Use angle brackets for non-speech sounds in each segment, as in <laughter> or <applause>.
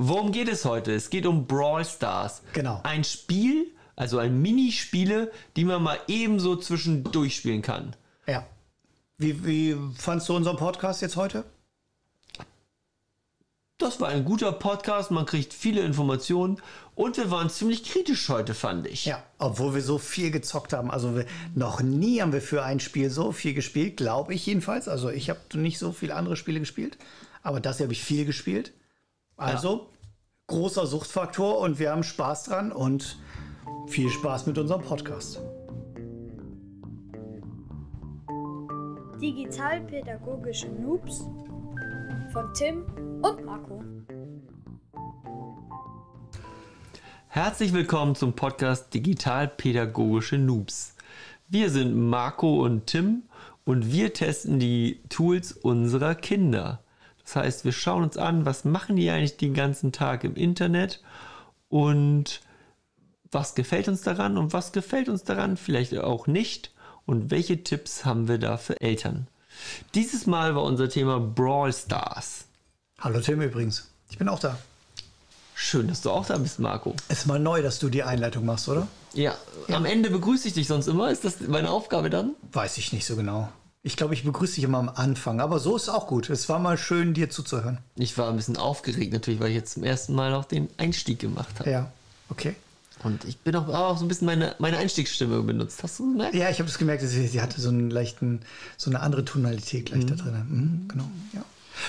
Worum geht es heute? Es geht um Brawl Stars. Genau. Ein Spiel, also ein Minispiele, die man mal ebenso zwischendurch spielen kann. Ja. Wie, wie fandst du unseren Podcast jetzt heute? Das war ein guter Podcast, man kriegt viele Informationen und wir waren ziemlich kritisch heute, fand ich. Ja, obwohl wir so viel gezockt haben. Also wir, noch nie haben wir für ein Spiel so viel gespielt, glaube ich jedenfalls. Also ich habe nicht so viele andere Spiele gespielt, aber das hier habe ich viel gespielt. Also großer Suchtfaktor und wir haben Spaß dran und viel Spaß mit unserem Podcast. Digitalpädagogische Noobs von Tim und Marco. Herzlich willkommen zum Podcast Digitalpädagogische Noobs. Wir sind Marco und Tim und wir testen die Tools unserer Kinder. Das heißt, wir schauen uns an, was machen die eigentlich den ganzen Tag im Internet und was gefällt uns daran und was gefällt uns daran vielleicht auch nicht und welche Tipps haben wir da für Eltern. Dieses Mal war unser Thema Brawl Stars. Hallo Tim übrigens. Ich bin auch da. Schön, dass du auch da bist, Marco. Ist mal neu, dass du die Einleitung machst, oder? Ja, am Ende begrüße ich dich sonst immer. Ist das meine Aufgabe dann? Weiß ich nicht so genau. Ich glaube, ich begrüße dich immer am Anfang, aber so ist auch gut. Es war mal schön, dir zuzuhören. Ich war ein bisschen aufgeregt natürlich, weil ich jetzt zum ersten Mal auch den Einstieg gemacht habe. Ja, okay. Und ich bin auch, auch so ein bisschen meine, meine Einstiegsstimme benutzt. Hast du gemerkt? Ja, ich habe es gemerkt, sie, sie hatte so einen leichten, so eine andere Tonalität gleich da drin. Mhm, genau, ja.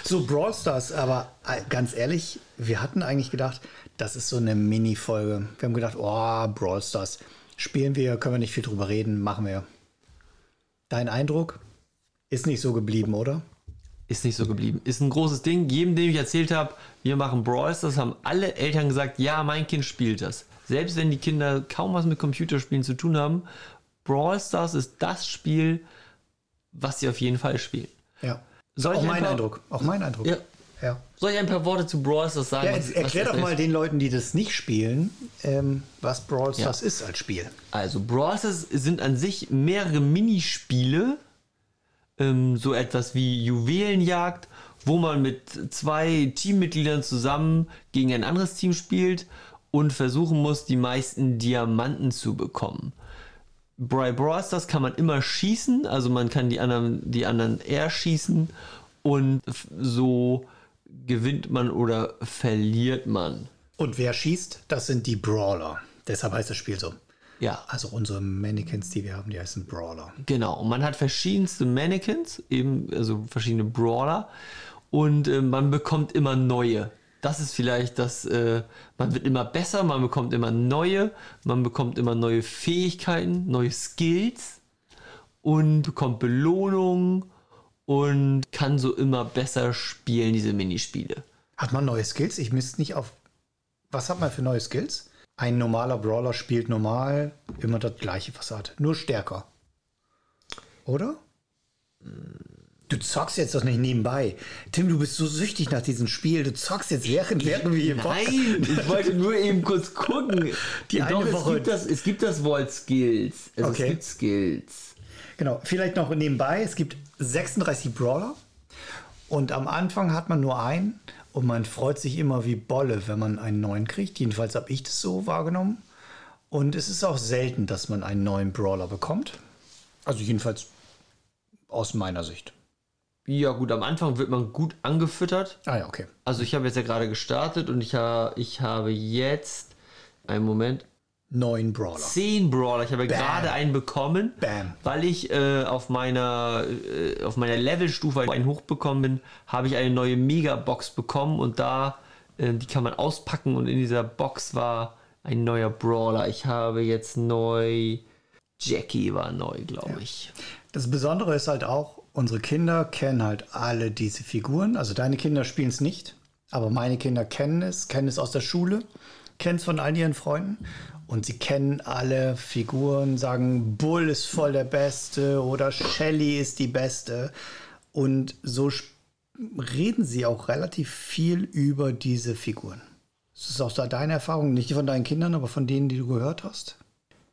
So, Brawl Stars, aber äh, ganz ehrlich, wir hatten eigentlich gedacht, das ist so eine Mini-Folge. Wir haben gedacht, oh, Brawl Stars, spielen wir, können wir nicht viel drüber reden, machen wir. Dein Eindruck ist nicht so geblieben, oder? Ist nicht so geblieben. Ist ein großes Ding. Jedem, dem ich erzählt habe, wir machen Brawl Stars, haben alle Eltern gesagt, ja, mein Kind spielt das. Selbst wenn die Kinder kaum was mit Computerspielen zu tun haben, Brawl Stars ist das Spiel, was sie auf jeden Fall spielen. Ja. Soll auch mein paar- Eindruck. Auch mein Eindruck. Ja. ja. Soll ich ein paar Worte zu Brawl Stars sagen? Ja, was- jetzt was erklär das doch mal ist? den Leuten, die das nicht spielen, ähm, was Brawl Stars Ja. ist als Spiel. Also Brawl Stars sind an sich mehrere Minispiele, ähm, so etwas wie Juwelenjagd, wo man mit zwei Teammitgliedern zusammen gegen ein anderes Team spielt und versuchen muss, die meisten Diamanten zu bekommen. Bei Brawl Stars kann man immer schießen, also man kann die anderen, die anderen erschießen und so gewinnt man oder verliert man. Und wer schießt, das sind die Brawler. Deshalb heißt das Spiel so. Ja, Also unsere Mannequins, die wir haben, die heißen Brawler. Genau, und man hat verschiedenste Mannequins, eben also verschiedene Brawler und äh, man bekommt immer neue. Das ist vielleicht das, äh, man wird immer besser, man bekommt immer neue, man bekommt immer neue Fähigkeiten, neue Skills und bekommt Belohnungen und kann so immer besser spielen, diese Minispiele. Hat man neue Skills? Ich misst nicht auf. Was hat man für neue Skills? Ein normaler Brawler spielt normal immer das gleiche, was er hat. Nur stärker. Oder? Du zockst jetzt doch nicht nebenbei. Tim, du bist so süchtig nach diesem Spiel. Du zockst jetzt während, während wir hier Nein, <laughs> ich wollte nur eben kurz gucken. Die eine Doch, es Woche- gibt das, es gibt das Wort Skills. Also Okay. Es gibt Skills. Genau, vielleicht noch nebenbei. Es gibt 36 Brawler und am Anfang hat man nur einen und man freut sich immer wie Bolle, wenn man einen neuen kriegt. Jedenfalls habe ich das so wahrgenommen. Und es ist auch selten, dass man einen neuen Brawler bekommt. Also jedenfalls aus meiner Sicht. Ja, gut, am Anfang wird man gut angefüttert. Ah ja, okay. Also ich habe jetzt ja gerade gestartet und ich, ha, ich habe jetzt, einen Moment, Neun Brawler. 10 Brawler. Ich habe Bam. gerade einen bekommen, Bam. weil ich äh, auf meiner, äh, auf meiner Levelstufe einen hochbekommen bin, habe ich eine neue Megabox bekommen und da, äh, die kann man auspacken und in dieser Box war ein neuer Brawler. Ich habe jetzt neu, Jackie war neu, glaube ich. Das Besondere ist halt auch, unsere Kinder kennen halt alle diese Figuren. Also deine Kinder spielen es nicht, aber meine Kinder kennen es, kennen es aus der Schule, kennen es von all ihren Freunden. Und sie kennen alle Figuren, sagen, Bull ist voll der Beste oder Shelly ist die Beste. Und so reden sie auch relativ viel über diese Figuren. Ist das auch da deine Erfahrung? Nicht von deinen Kindern, aber von denen, die du gehört hast?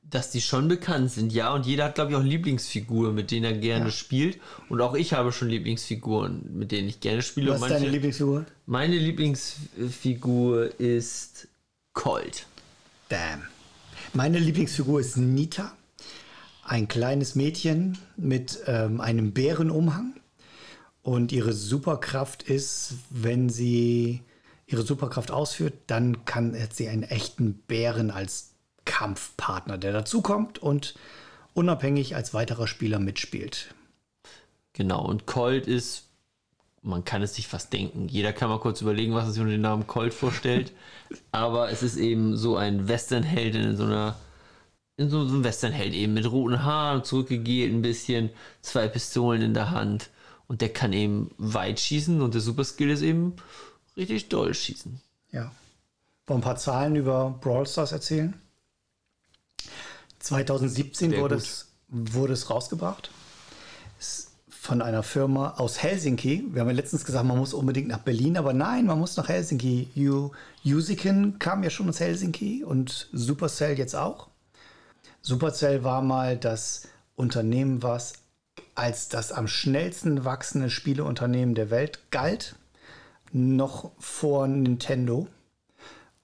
dass die schon bekannt sind, ja. Und jeder hat, glaube ich, auch Lieblingsfiguren, mit denen er gerne Ja. spielt. Und auch ich habe schon Lieblingsfiguren, mit denen ich gerne spiele. Was ist deine Lieblingsfigur? Meine Lieblingsfigur ist Colt. Damn. Meine Lieblingsfigur ist Nita. Ein kleines Mädchen mit ähm, einem Bärenumhang. Und ihre Superkraft ist, wenn sie ihre Superkraft ausführt, dann kann hat sie einen echten Bären als Kampfpartner, der dazukommt und unabhängig als weiterer Spieler mitspielt. Genau, und Colt ist, man kann es sich fast denken. Jeder kann mal kurz überlegen, was er sich unter dem Namen Colt vorstellt. <laughs> Aber es ist eben so ein Westernheld in so einer, in so, einem Westernheld eben mit roten Haaren, zurückgegelt ein bisschen, zwei Pistolen in der Hand. Und der kann eben weit schießen und der Superskill ist eben richtig doll schießen. Ja. Wollen ein paar Zahlen über Brawl Stars erzählen? 2017 Sehr wurde gut. es, wurde es rausgebracht. Von einer Firma aus Helsinki. Wir haben ja letztens gesagt, man muss unbedingt nach Berlin, aber nein, man muss nach Helsinki. Usiken kam ja schon aus Helsinki und Supercell jetzt auch. Supercell war mal das Unternehmen, was als das am schnellsten wachsende Spieleunternehmen der Welt galt, noch vor Nintendo.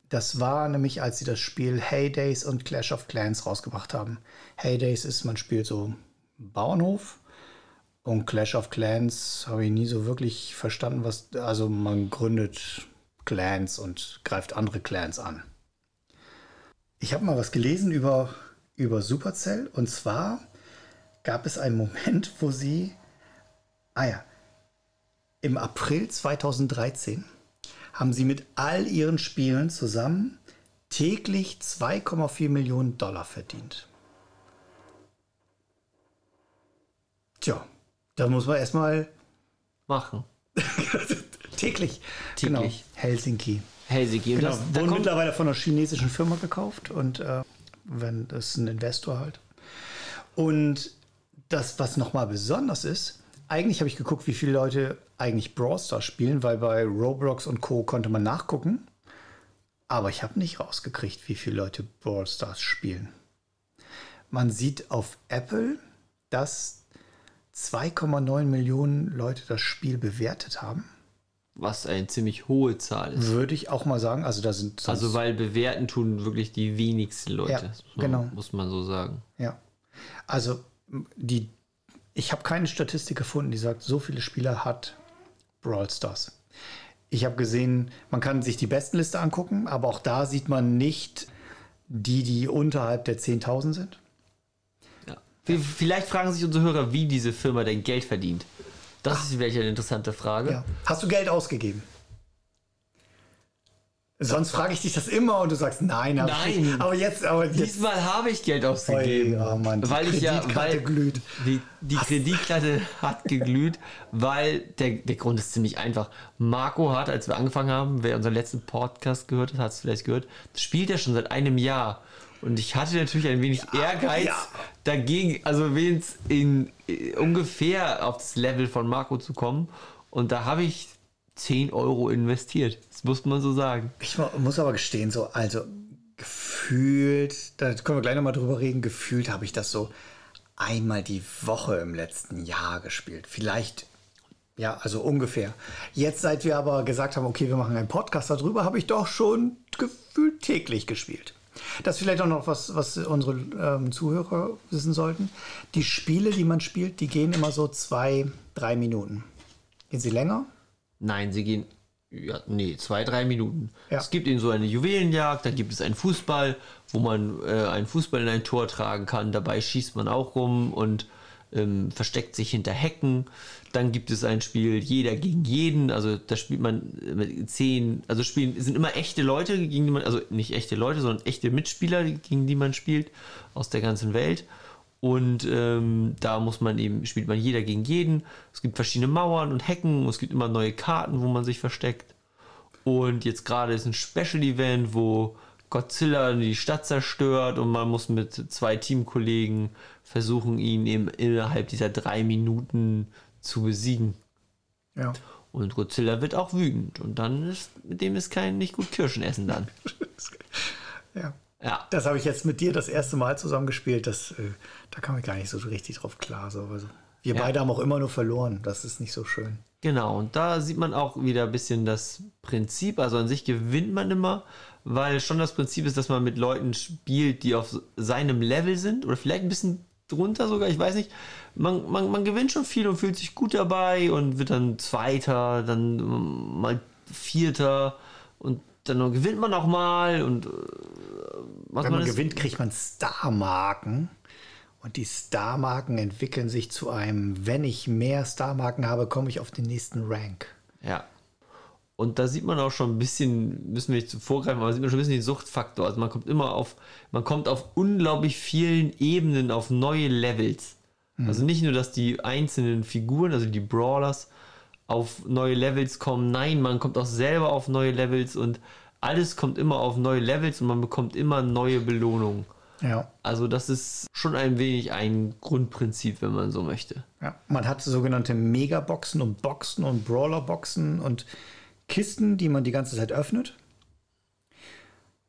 Das war nämlich, als sie das Spiel Heydays und Clash of Clans rausgebracht haben. Heydays ist, man spielt so Bauernhof und Clash of Clans habe ich nie so wirklich verstanden, was, also man gründet Clans und greift andere Clans an. Ich habe mal was gelesen über, über Supercell und zwar gab es einen Moment, wo sie, ah ja, im April 2013 haben sie mit all ihren Spielen zusammen täglich 2,4 Millionen Dollar verdient. Tja, da muss man erstmal Machen. <laughs> täglich. Täglich. Genau, Helsinki. Helsinki. Genau, das, da wurden mittlerweile von einer chinesischen Firma gekauft und äh, wenn das ist ein Investor halt. Und das, was nochmal besonders ist, eigentlich habe ich geguckt, wie viele Leute eigentlich Brawl Stars spielen, weil bei Roblox und Co. konnte man nachgucken. Aber ich habe nicht rausgekriegt, wie viele Leute Brawl Stars spielen. Man sieht auf Apple, dass 2,9 Millionen Leute das Spiel bewertet haben. was eine ziemlich hohe Zahl ist. Würde ich auch mal sagen. Also da sind Also weil bewerten tun wirklich die wenigsten Leute. Ja, das muss man, genau. Muss man so sagen. Ja. Also die, ich habe keine Statistik gefunden, die sagt, so viele Spieler hat Brawl Stars. Ich habe gesehen, man kann sich die Bestenliste angucken, aber auch da sieht man nicht die, die unterhalb der 10.000 sind. Ja. Vielleicht fragen sich unsere Hörer, wie diese Firma denn Geld verdient. Das ist vielleicht eine interessante Frage. Ja. Hast du Geld ausgegeben? Sonst frage ich dich das immer und du sagst, nein, ich Nein. nicht. Aber jetzt, aber jetzt. Diesmal habe ich Geld ausgegeben. Oh Mann, die weil ich ja, Kreditkarte weil glüht. Die, die Kreditkarte hat geglüht, weil der, der Grund ist ziemlich einfach. Marco hat, als wir angefangen haben, wer unseren letzten Podcast gehört hat, hat es vielleicht gehört, spielt er schon seit einem Jahr. Und ich hatte natürlich ein wenig Ehrgeiz ja. dagegen, also wenigstens in äh, ungefähr auf das Level von Marco zu kommen. Und da habe ich 10 Euro investiert. Das muss man so sagen. Ich mu- muss aber gestehen, so, also gefühlt, da können wir gleich nochmal drüber reden, gefühlt habe ich das so einmal die Woche im letzten Jahr gespielt. Vielleicht, ja, also ungefähr. Jetzt, seit wir aber gesagt haben, okay, wir machen einen Podcast darüber, habe ich doch schon gefühlt täglich gespielt. Das ist vielleicht auch noch was, was unsere ähm, Zuhörer wissen sollten. Die Spiele, die man spielt, die gehen immer so zwei, drei Minuten. Gehen sie länger? Nein, sie gehen, ja, nee, zwei, drei Minuten. Ja. Es gibt eben so eine Juwelenjagd, dann gibt es einen Fußball, wo man äh, einen Fußball in ein Tor tragen kann. Dabei schießt man auch rum und ähm, versteckt sich hinter Hecken. Dann gibt es ein Spiel Jeder gegen jeden, also da spielt man mit zehn, also spielen sind immer echte Leute, gegen die man, also nicht echte Leute, sondern echte Mitspieler, gegen die man spielt, aus der ganzen Welt. Und ähm, da muss man eben, spielt man jeder gegen jeden. Es gibt verschiedene Mauern und Hecken. Es gibt immer neue Karten, wo man sich versteckt. Und jetzt gerade ist ein Special-Event, wo Godzilla die Stadt zerstört und man muss mit zwei Teamkollegen versuchen, ihn eben innerhalb dieser drei Minuten zu besiegen. Ja. Und Godzilla wird auch wütend und dann ist mit dem ist kein nicht gut Kirschen essen dann. <laughs> ja. Ja. Das habe ich jetzt mit dir das erste Mal zusammengespielt. Das, äh, da kam ich gar nicht so richtig drauf klar. So. Also, wir Ja. beide haben auch immer nur verloren. Das ist nicht so schön. Genau, und da sieht man auch wieder ein bisschen das Prinzip. Also an sich gewinnt man immer, weil schon das Prinzip ist, dass man mit Leuten spielt, die auf seinem Level sind oder vielleicht ein bisschen drunter sogar, ich weiß nicht. Man, man, man gewinnt schon viel und fühlt sich gut dabei und wird dann Zweiter, dann mal Vierter und dann gewinnt man auch mal und äh, was Wenn man ist- gewinnt, kriegt man Star-Marken. Und die Star-Marken entwickeln sich zu einem, wenn ich mehr Star-Marken habe, komme ich auf den nächsten Rank. Ja. Und da sieht man auch schon ein bisschen, müssen wir nicht zu vorgreifen, aber sieht man schon ein bisschen den Suchtfaktor. Also man kommt immer auf, man kommt auf unglaublich vielen Ebenen auf neue Levels. Also nicht nur, dass die einzelnen Figuren, also die Brawlers, auf neue Levels kommen, nein, man kommt auch selber auf neue Levels und alles kommt immer auf neue Levels und man bekommt immer neue Belohnungen. Ja. Also das ist schon ein wenig ein Grundprinzip, wenn man so möchte. Ja, man hat sogenannte Megaboxen und Boxen und Brawlerboxen und Kisten, die man die ganze Zeit öffnet.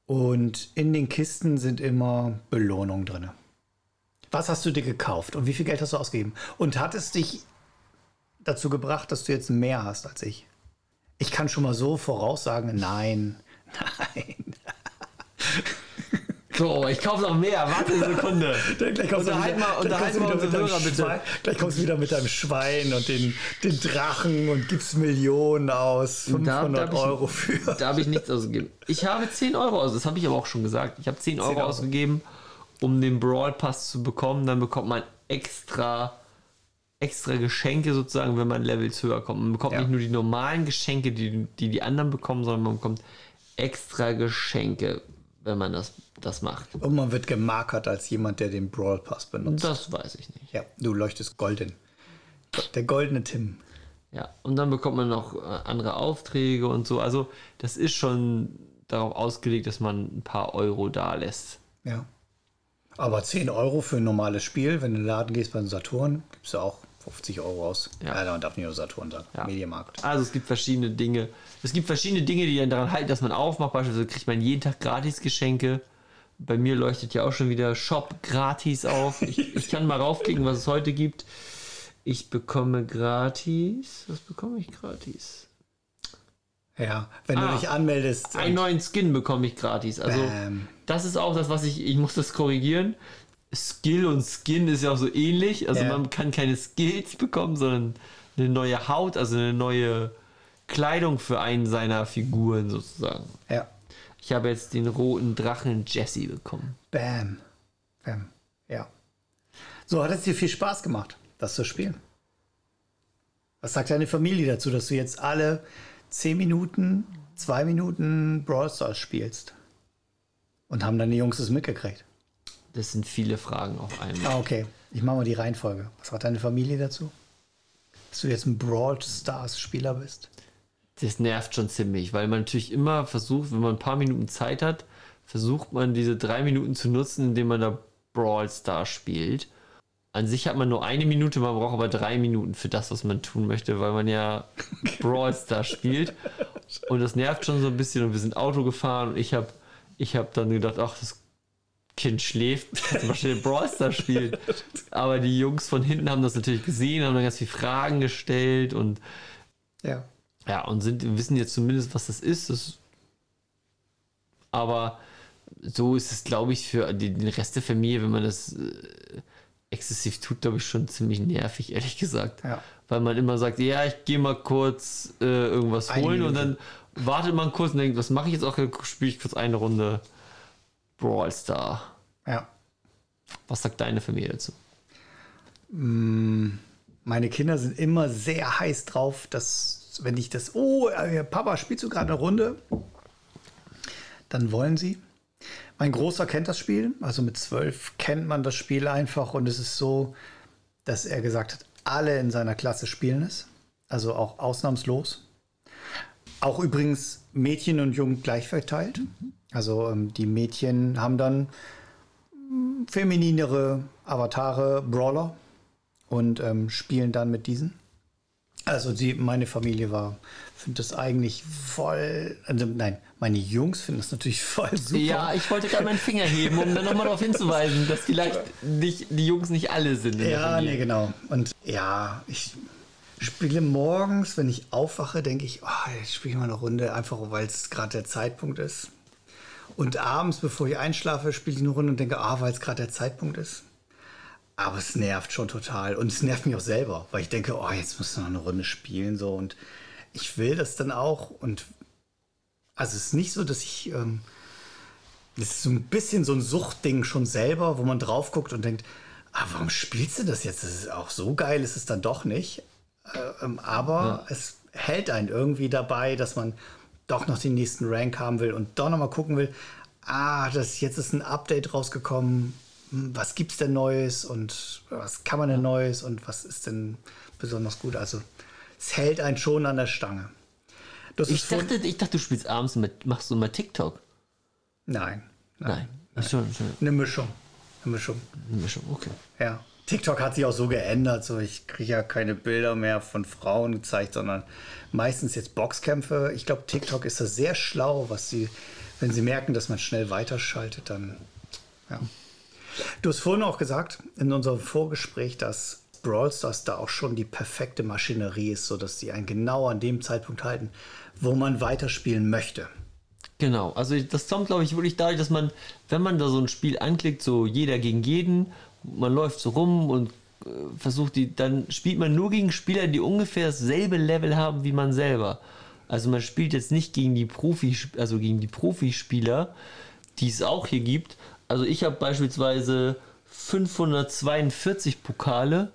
Und in den Kisten sind immer Belohnungen drin. Was hast du dir gekauft und wie viel Geld hast du ausgegeben? Und hat es dich dazu gebracht, dass du jetzt mehr hast als ich? Ich kann schon mal so voraussagen, nein, <laughs> nein. So, ich kaufe noch mehr. Warte eine Sekunde. <laughs> Dann gleich kommst du Unterhalt wieder- mal, unterhalt mal wieder unsere mit deinem Hörer bitte. Schwein- Gleich kommst du wieder mit deinem Schwein und den, den Drachen und gibst Millionen aus. 500 hab ich- Euro für. Da habe ich nichts ausgegeben. Ich habe 10 Euro aus, das habe ich aber auch schon gesagt. Ich habe 10 Euro, 10 Euro. ausgegeben, um den Brawl Pass zu bekommen. Dann bekommt man extra, extra Geschenke sozusagen, wenn man Levels höher kommt. Man bekommt Ja. nicht nur die normalen Geschenke, die, die die anderen bekommen, sondern man bekommt extra Geschenke, wenn man das, das macht. Und man wird gemarkert als jemand, der den Brawl Pass benutzt. Das weiß ich nicht. Ja, du leuchtest golden. Der goldene Tim. Ja, und dann bekommt man noch äh, andere Aufträge und so. Also, das ist schon darauf ausgelegt, dass man ein paar Euro da lässt. Ja. Aber 10 Euro für ein normales Spiel, wenn du in den Laden gehst beim Saturn, gibst du auch 50 Euro aus. Ja. Ja, man darf nicht nur Saturn sagen. Ja. Mediamarkt. Also es gibt verschiedene Dinge. Es gibt verschiedene Dinge, die dann daran halten, dass man aufmacht. Beispielsweise kriegt man jeden Tag gratis Geschenke. Bei mir leuchtet ja auch schon wieder Shop gratis auf. Ich, ich kann mal raufklicken, was es heute gibt. Ich bekomme gratis. Was bekomme ich gratis? Ja, wenn du Ah. dich anmeldest. Einen neuen Skin bekomme ich gratis. Also Bam. das ist auch das, was ich. Ich muss das korrigieren. Skill und Skin ist ja auch so ähnlich. Also Ja. man kann keine Skills bekommen, sondern eine neue Haut, also eine neue Kleidung für einen seiner Figuren sozusagen. Ja. Ich habe jetzt den roten Drachen Jesse bekommen. Bam. Bam. Ja. So, hat es dir viel Spaß gemacht, das zu spielen? Was sagt deine Familie dazu, dass du jetzt alle 10 Minuten, 2 Minuten Brawl Stars spielst? Und haben deine Jungs es mitgekriegt? Das sind viele Fragen auf einmal. Ah, okay. Ich mache mal die Reihenfolge. Was sagt deine Familie dazu? Dass du jetzt ein Brawl Stars Spieler bist? Das nervt schon ziemlich, weil man natürlich immer versucht, wenn man ein paar Minuten Zeit hat, versucht man diese drei Minuten zu nutzen, indem man da Brawl Stars spielt. An sich hat man nur eine Minute, man braucht aber drei Minuten für das, was man tun möchte, weil man ja <laughs> Brawl Stars spielt. Und das nervt schon so ein bisschen. Und wir sind Auto gefahren und ich habe ich hab dann gedacht, ach, das Kind schläft, <laughs> zum Beispiel Brawl Stars spielt. Aber die Jungs von hinten haben das natürlich gesehen, haben dann ganz viele Fragen gestellt und Ja. Ja, und sind, wissen jetzt zumindest, was das ist. Das, aber so ist es, glaube ich, für die, den Rest der Familie, wenn man das äh, exzessiv tut, glaube ich, schon ziemlich nervig, ehrlich gesagt. Ja. Weil man immer sagt, ja, ich gehe mal kurz äh, irgendwas Eine holen und dann wartet man kurz und denkt, was mache ich jetzt auch? Spiele ich kurz eine Runde Brawl Star. Ja. Was sagt deine Familie dazu? Meine Kinder sind immer sehr heiß drauf, dass, wenn ich das, oh, äh, Papa, spielst du gerade eine Runde? Dann wollen sie. Mein Großer kennt das Spiel, also mit zwölf kennt man das Spiel einfach und es ist so, dass er gesagt hat, alle in seiner Klasse spielen es, also auch ausnahmslos. Auch übrigens Mädchen und Jungen gleich verteilt. Also ähm, die Mädchen haben dann mm, femininere Avatare, Brawler und ähm, spielen dann mit diesen. Also die, meine Familie war finde das eigentlich voll. Also nein, meine Jungs finden das natürlich <laughs> voll super. Ja, ich wollte gerade meinen Finger heben, um dann nochmal darauf hinzuweisen, dass vielleicht nicht, die Jungs nicht alle sind. Ja, nee, genau. Und ja, ich spiele morgens, wenn ich aufwache, denke ich, oh, jetzt spiele ich mal eine Runde, einfach weil es gerade der Zeitpunkt ist. Und abends, bevor ich einschlafe, spiele ich eine Runde und denke, ah, weil es gerade der Zeitpunkt ist. Aber es nervt schon total. Und es nervt mich auch selber, weil ich denke, oh, jetzt musst du noch eine Runde spielen. So. Und ich will das dann auch. Und also es ist nicht so, dass ich. Ähm, das ist so ein bisschen so ein Suchtding schon selber, wo man drauf guckt und denkt, ah, warum spielst du das jetzt? Das ist auch so geil, ist es dann doch nicht. Äh, ähm, aber es hält einen irgendwie dabei, dass man doch noch den nächsten Rank haben will und doch noch mal gucken will, ah, das, jetzt ist ein Update rausgekommen, was gibt's denn Neues und was kann man denn Neues und was ist denn besonders gut? Also es hält einen schon an der Stange. Das Ich dachte, ich dachte, du spielst abends mit, machst du mal TikTok. Nein, Nein. Ach, Schon, schon. eine Mischung. Eine Mischung. Eine Mischung, okay. Ja. TikTok hat sich auch so geändert. So, ich kriege ja keine Bilder mehr von Frauen gezeigt, sondern meistens jetzt Boxkämpfe. Ich glaube, TikTok ist da sehr schlau, was sie, wenn sie merken, dass man schnell weiterschaltet, dann. Ja. Du hast vorhin auch gesagt, in unserem Vorgespräch, dass Brawl Stars da auch schon die perfekte Maschinerie ist, sodass sie einen genau an dem Zeitpunkt halten, wo man weiterspielen möchte. Genau, also das kommt, glaube ich, wirklich dadurch, dass man, wenn man da so ein Spiel anklickt, so jeder gegen jeden, man läuft so rum und äh, versucht die, dann spielt man nur gegen Spieler, die ungefähr dasselbe Level haben wie man selber. Also man spielt jetzt nicht gegen die Profi, also gegen die Profispieler, die es auch hier gibt. Also ich habe beispielsweise 542 Pokale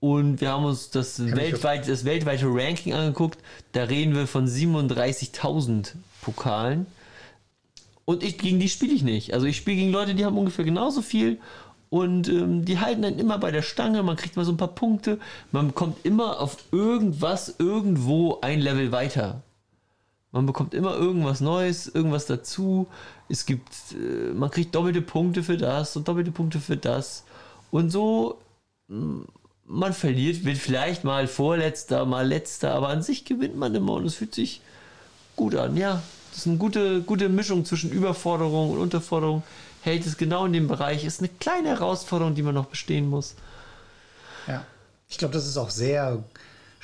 und wir haben uns das, weltweit, das weltweite Ranking angeguckt. Da reden wir von 37.000 Pokalen. Und ich, gegen die spiele ich nicht. Also ich spiele gegen Leute, die haben ungefähr genauso viel und ähm, die halten dann immer bei der Stange. Man kriegt mal so ein paar Punkte. Man bekommt immer auf irgendwas irgendwo ein Level weiter. Man bekommt immer irgendwas Neues, irgendwas dazu. Es gibt, äh, man kriegt doppelte Punkte für das und doppelte Punkte für das. Und so, mh, man verliert, wird vielleicht mal Vorletzter, mal Letzter, aber an sich gewinnt man immer und es fühlt sich gut an. Ja, das ist eine gute, gute Mischung zwischen Überforderung und Unterforderung. Hält es genau in dem Bereich. Ist eine kleine Herausforderung, die man noch bestehen muss. Ja. Ich glaube, das ist auch sehr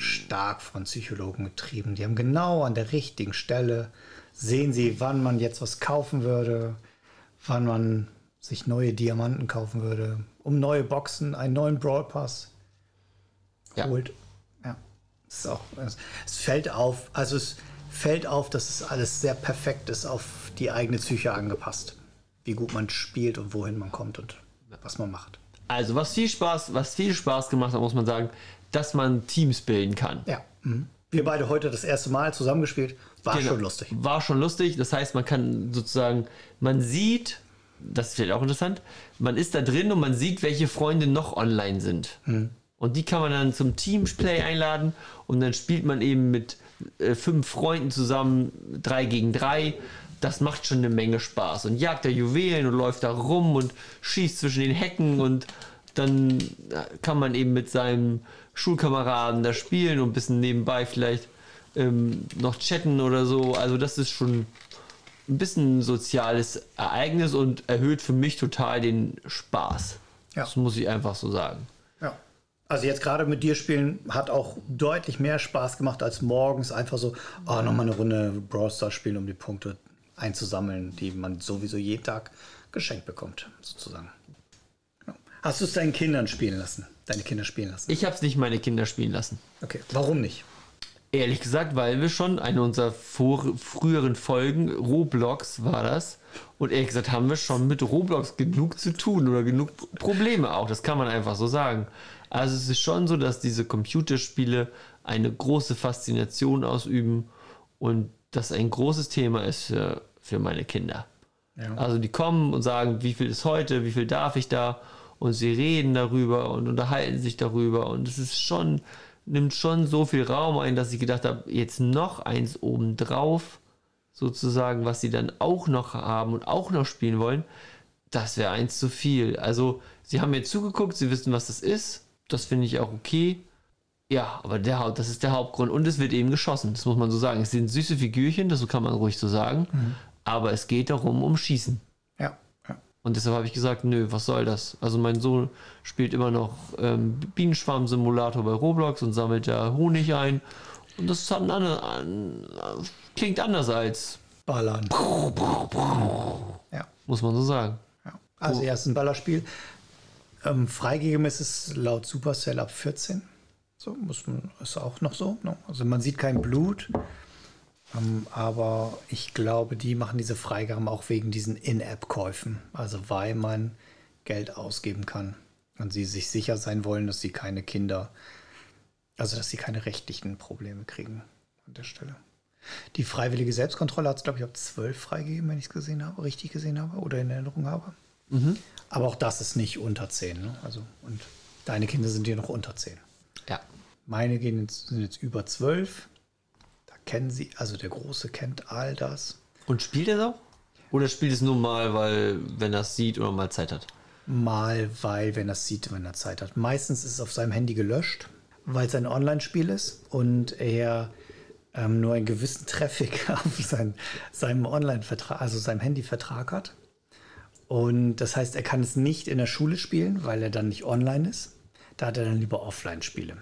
stark von Psychologen getrieben. Die haben genau an der richtigen Stelle, sehen sie, wann man jetzt was kaufen würde, wann man sich neue Diamanten kaufen würde, um neue Boxen, einen neuen Brawl Pass Ja. holt. Ja. Es, ist auch, es, es fällt auf, also es fällt auf, dass es alles sehr perfekt ist, auf die eigene Psyche angepasst. Wie gut man spielt und wohin man kommt und was man macht. Also, was viel Spaß, was viel Spaß gemacht hat, muss man sagen, dass man Teams bilden kann. Ja. Mhm. Wir beide heute das erste Mal zusammengespielt. War Genau. schon lustig. War schon lustig. Das heißt, man kann sozusagen, man sieht, das ist vielleicht auch interessant, man ist da drin und man sieht, welche Freunde noch online sind. Und die kann man dann zum Teamplay einladen und dann spielt man eben mit äh, fünf Freunden zusammen, drei gegen drei. Das macht schon eine Menge Spaß. Und jagt da Juwelen und läuft da rum und schießt zwischen den Hecken und dann äh, kann man eben mit seinem Schulkameraden da spielen und ein bisschen nebenbei vielleicht ähm, noch chatten oder so. Also das ist schon ein bisschen ein soziales Ereignis und erhöht für mich total den Spaß. Ja. Das muss ich einfach so sagen. Ja. Also jetzt gerade mit dir spielen hat auch deutlich mehr Spaß gemacht als morgens einfach so, oh, nochmal eine Runde Brawl Stars spielen, um die Punkte einzusammeln, die man sowieso jeden Tag geschenkt bekommt, sozusagen. Hast du es deinen Kindern spielen lassen? Deine Kinder spielen lassen? Ich habe es nicht meine Kinder spielen lassen. Okay. Warum nicht? Ehrlich gesagt, weil wir schon eine unserer vor, früheren Folgen, Roblox war das, und ehrlich gesagt haben wir schon mit Roblox genug zu tun oder genug Probleme auch, das kann man einfach so sagen. Also es ist schon so, dass diese Computerspiele eine große Faszination ausüben und das ein großes Thema ist für, für meine Kinder. Ja. Also die kommen und sagen, wie viel ist heute, wie viel darf ich da? Und sie reden darüber und unterhalten sich darüber. Und es ist schon, nimmt schon so viel Raum ein, dass ich gedacht habe, jetzt noch eins obendrauf, sozusagen, was sie dann auch noch haben und auch noch spielen wollen, das wäre eins zu viel. Also sie haben mir zugeguckt, sie wissen, was das ist. Das finde ich auch okay. Ja, aber der, das ist der Hauptgrund. Und es wird eben geschossen, das muss man so sagen. Es sind süße Figürchen, das kann man ruhig so sagen. Aber es geht darum, um Schießen. Ja. ja. Und deshalb habe ich gesagt, nö, was soll das? Also mein Sohn spielt immer noch ähm, Bienenschwarm-Simulator bei Roblox und sammelt da Honig ein. Und das hat einen anderen, an, klingt anders als, Ballern. <laughs> Ja. muss man so sagen. ja. Also erst ein Ballerspiel. Ähm, freigegeben ist es laut Supercell ab 14. So muss man, ist auch noch so. Ne? Also man sieht kein Blut. Ähm, aber ich glaube, die machen diese Freigaben auch wegen diesen In-App-Käufen. Also weil man Geld ausgeben kann. Und sie sich sicher sein wollen, dass sie keine Kinder, also dass sie keine rechtlichen Probleme kriegen an der Stelle. Die freiwillige Selbstkontrolle hat es, glaube ich, ab 12 freigegeben, wenn ich es gesehen habe, richtig gesehen habe oder in Erinnerung habe. Aber auch das ist nicht unter 10. Ne? Also, und deine Kinder sind hier noch unter 10. Ja. Meine gehen jetzt, sind jetzt über 12. Kennen sie, also der Große kennt all das. Und spielt er es auch? Oder spielt es nur mal, weil, wenn er es sieht oder mal Zeit hat? Mal, weil, wenn er es sieht, wenn er Zeit hat. Meistens ist es auf seinem Handy gelöscht, weil es ein Online-Spiel ist und er ähm, nur einen gewissen Traffic <laughs> auf sein, seinem Online-Vertrag, also seinem Handyvertrag hat. Und das heißt, er kann es nicht in der Schule spielen, weil er dann nicht online ist. Da hat er dann lieber Offline-Spiele.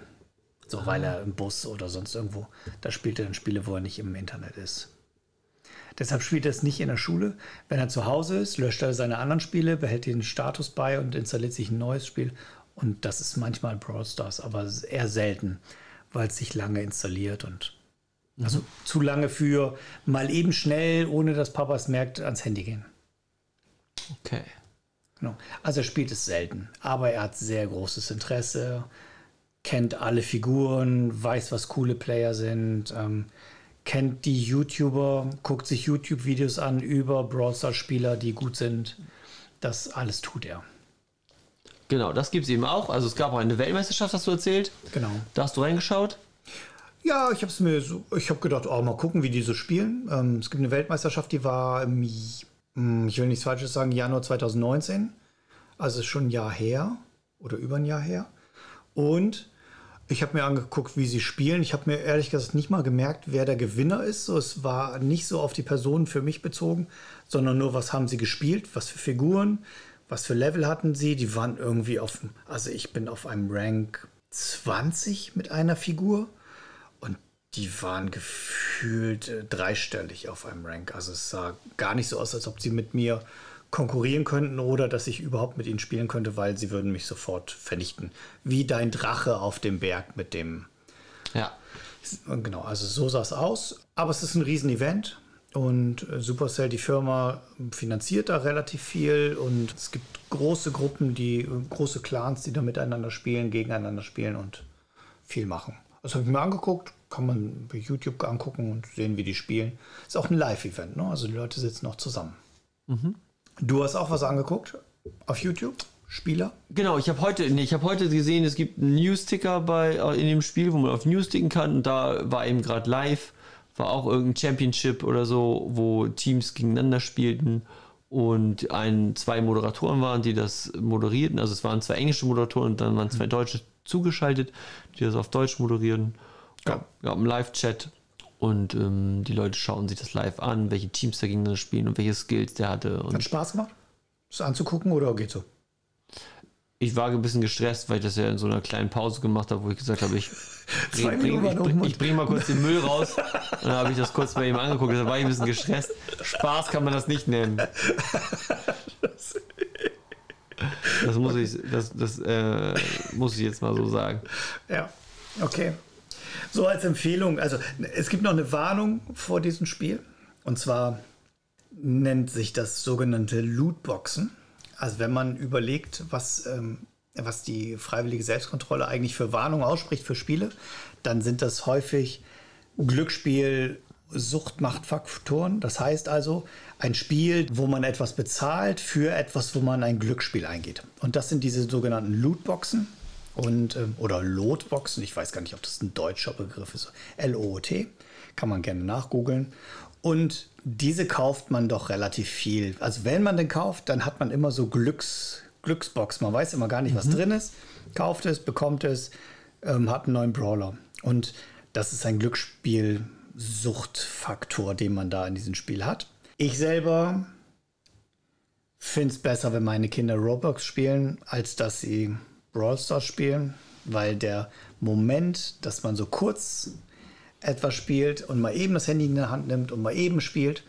So, weil er im Bus oder sonst irgendwo, da spielt er dann Spiele, wo er nicht im Internet ist. Deshalb spielt er es nicht in der Schule. Wenn er zu Hause ist, löscht er seine anderen Spiele, behält den Status bei und installiert sich ein neues Spiel. Und das ist manchmal Brawl Stars, aber eher selten, weil es sich lange installiert und also zu lange für mal eben schnell, ohne dass Papa es merkt, ans Handy gehen. Okay. Genau. Also er spielt es selten, aber er hat sehr großes Interesse, kennt alle Figuren, weiß, was coole Player sind, ähm, kennt die YouTuber, guckt sich YouTube-Videos an über Brawl Stars-Spieler, die gut sind. Das alles tut er. Genau, das gibt es eben auch. Also es gab auch eine Weltmeisterschaft, hast du erzählt. Genau. Da hast du reingeschaut. Ja, ich habe es mir so, ich habe gedacht, oh, mal gucken, wie die so spielen. Ähm, es gibt eine Weltmeisterschaft, die war im, hm, ich will nichts Falsches sagen, Januar 2019. Also ist schon ein Jahr her oder über ein Jahr her. Und ich habe mir angeguckt, wie sie spielen. Ich habe mir ehrlich gesagt nicht mal gemerkt, wer der Gewinner ist. So, es war nicht so auf die Personen für mich bezogen, sondern nur, was haben sie gespielt, was für Figuren, was für Level hatten sie. Die waren irgendwie auf, also ich bin auf einem Rank 20 mit einer Figur. Und die waren gefühlt äh, dreistellig auf einem Rank. Also es sah gar nicht so aus, als ob sie mit mir konkurrieren könnten oder dass ich überhaupt mit ihnen spielen könnte, weil sie würden mich sofort vernichten. Wie dein Drache auf dem Berg mit dem. Ja. Genau, also so sah es aus. Aber es ist ein Riesenevent. Und äh, Supercell, die Firma, finanziert da relativ viel und es gibt große Gruppen, die große Clans, die da miteinander spielen, gegeneinander spielen und viel machen. Das habe ich mir angeguckt, kann man bei YouTube angucken und sehen, wie die spielen. Ist auch ein Live-Event, ne? Also die Leute sitzen noch zusammen. Du hast auch was angeguckt auf YouTube? Spieler? Genau, ich habe heute, nee, ich habe heute gesehen, es gibt einen News-Ticker bei äh, in dem Spiel, wo man auf News ticken kann. Und da war eben gerade live, war auch irgendein Championship oder so, wo Teams gegeneinander spielten und ein, zwei Moderatoren waren, die das moderierten. Also es waren zwei englische Moderatoren und dann waren zwei deutsche zugeschaltet, die das auf Deutsch moderieren. Gab, gab einen Live-Chat und ähm, die Leute schauen sich das live an, welche Teams da gegeneinander spielen und welche Skills der hatte. Und Hat Spaß gemacht? Das anzugucken oder geht so? ich war ein bisschen gestresst, weil ich das ja in so einer kleinen Pause gemacht habe, wo ich gesagt habe, ich <laughs> Zwei bring, ich, bring, ich bring mal kurz den Müll raus. Und dann habe ich das kurz bei ihm angeguckt. Da war ich ein bisschen gestresst. Spaß kann man das nicht nennen. Das muss ich, das, das, äh, muss ich jetzt mal so sagen. Ja, okay. So als Empfehlung, also es gibt noch eine Warnung vor diesem Spiel. Und zwar nennt sich das sogenannte Lootboxen. Also wenn man überlegt, was, ähm, was die freiwillige Selbstkontrolle eigentlich für Warnungen ausspricht für Spiele, dann sind das häufig Glücksspiel, Suchtmachtfaktoren. Das heißt also ein Spiel, wo man etwas bezahlt für etwas, wo man ein Glücksspiel eingeht. Und das sind diese sogenannten Lootboxen und ähm, oder Lotboxen. Ich weiß gar nicht, ob das ein deutscher Begriff ist. L-O-O-T. Kann man gerne nachgoogeln. Und diese kauft man doch relativ viel. Also wenn man den kauft, dann hat man immer so Glücks, Glücksbox. Man weiß immer gar nicht, was drin ist. Kauft es, bekommt es. ähm, hat einen neuen Brawler. Und das ist ein Glücksspiel-Suchtfaktor, den man da in diesem Spiel hat. Ich selber finde es besser, wenn meine Kinder Roblox spielen, als dass sie Brawl Stars spielen, weil der Moment, dass man so kurz etwas spielt und mal eben das Handy in der Hand nimmt und mal eben spielt,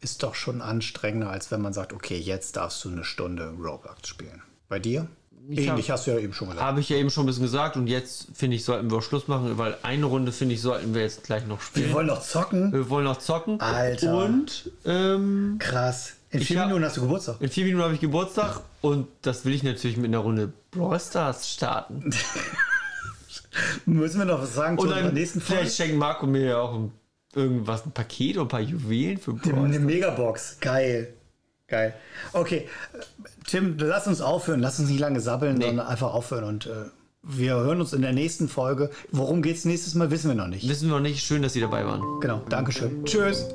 ist doch schon anstrengender, als wenn man sagt, okay, jetzt darfst du eine Stunde Roblox spielen. Bei dir? Ich Ähnlich, hab- hast du ja eben schon gesagt. Habe ich ja eben schon ein bisschen gesagt und jetzt finde ich, sollten wir auch Schluss machen, weil eine Runde finde ich, sollten wir jetzt gleich noch Wir spielen. wollen noch zocken. Wir wollen noch zocken. Alter. Und ähm, Krass. In vier hab- Minuten hast du Geburtstag. in vier Minuten habe ich Geburtstag und das will ich natürlich mit einer Runde Brawl Stars starten. <laughs> Müssen wir noch was sagen zu Und unserer dann nächsten Folge? vielleicht schenkt Marco mir ja auch ein, irgendwas, ein Paket oder ein paar Juwelen für Brawl Eine Megabox. Geil. Geil. Okay, Tim, lass uns aufhören. Lass uns nicht lange sabbeln, sondern einfach aufhören. Und äh, wir hören uns in der nächsten Folge. Worum geht's nächstes Mal, wissen wir noch nicht. Wissen wir noch nicht. Schön, dass Sie dabei waren. Genau. Dankeschön. Tschüss.